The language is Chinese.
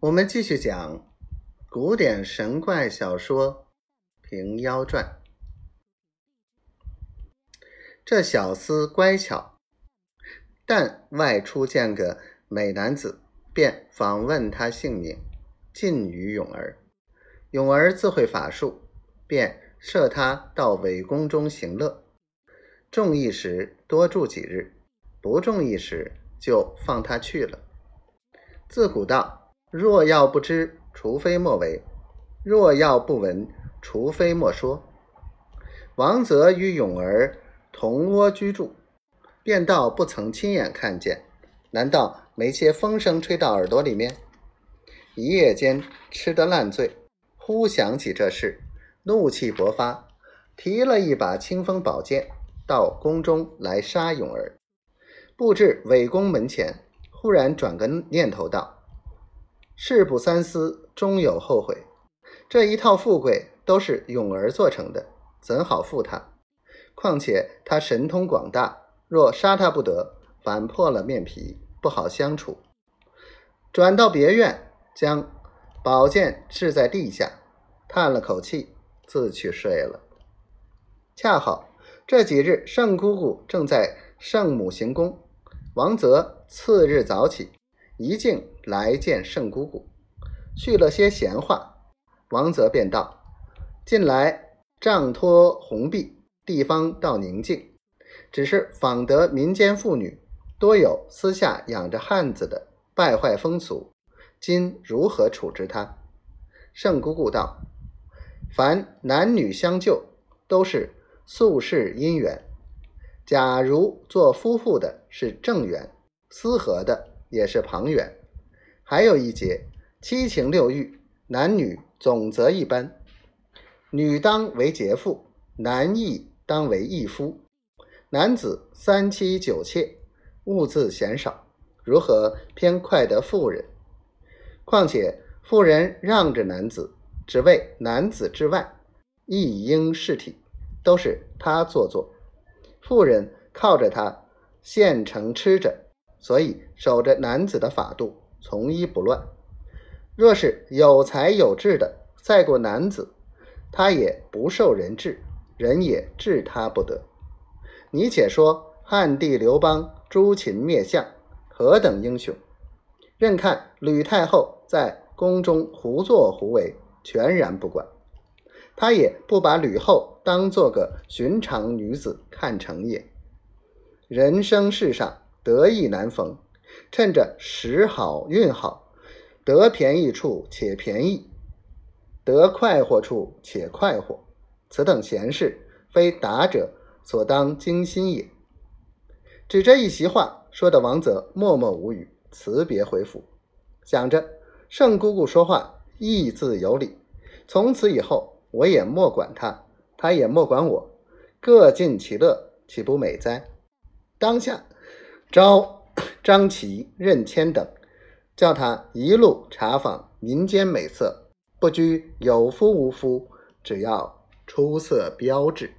我们继续讲古典神怪小说《平妖传》。这小厮乖巧，但外出见个美男子，便访问他姓名，尽于永儿。永儿自会法术，便设他到伪宫中行乐。中意时多住几日，不中意时就放他去了。自古道。若要不知，除非莫为；若要不闻，除非莫说。王泽与勇儿同窝居住，便道不曾亲眼看见，难道没些风声吹到耳朵里面？一夜间吃得烂醉，忽想起这事，怒气勃发，提了一把清风宝剑，到宫中来杀勇儿。布置伪宫门前，忽然转个念头道。事不三思，终有后悔。这一套富贵都是永儿做成的，怎好负他？况且他神通广大，若杀他不得，反破了面皮，不好相处。转到别院，将宝剑置在地下，叹了口气，自去睡了。恰好这几日，圣姑姑正在圣母行宫，王泽次日早起。一径来见圣姑姑，叙了些闲话，王泽便道：“近来杖托红壁，地方倒宁静，只是访得民间妇女多有私下养着汉子的，败坏风俗，今如何处置他？”圣姑姑道：“凡男女相救，都是宿世姻缘。假如做夫妇的是正缘，私合的。”也是旁缘，还有一节七情六欲，男女总则一般。女当为杰妇，男亦当为义夫。男子三妻九妾，物自嫌少，如何偏快得妇人？况且妇人让着男子，只为男子之外，一应事体，都是他做作。妇人靠着他现成吃着。所以守着男子的法度，从一不乱。若是有才有智的赛过男子，他也不受人治，人也治他不得。你且说汉帝刘邦诛秦灭项，何等英雄！任看吕太后在宫中胡作胡为，全然不管。他也不把吕后当做个寻常女子看成也。人生世上。得意难逢，趁着时好运好，得便宜处且便宜，得快活处且快活。此等闲事，非达者所当精心也。只这一席话，说的王泽默默无语，辞别回府，想着圣姑姑说话义自有理，从此以后我也莫管他，他也莫管我，各尽其乐，岂不美哉？当下。招 张琪、任谦等，叫他一路查访民间美色，不拘有夫无夫，只要出色标致。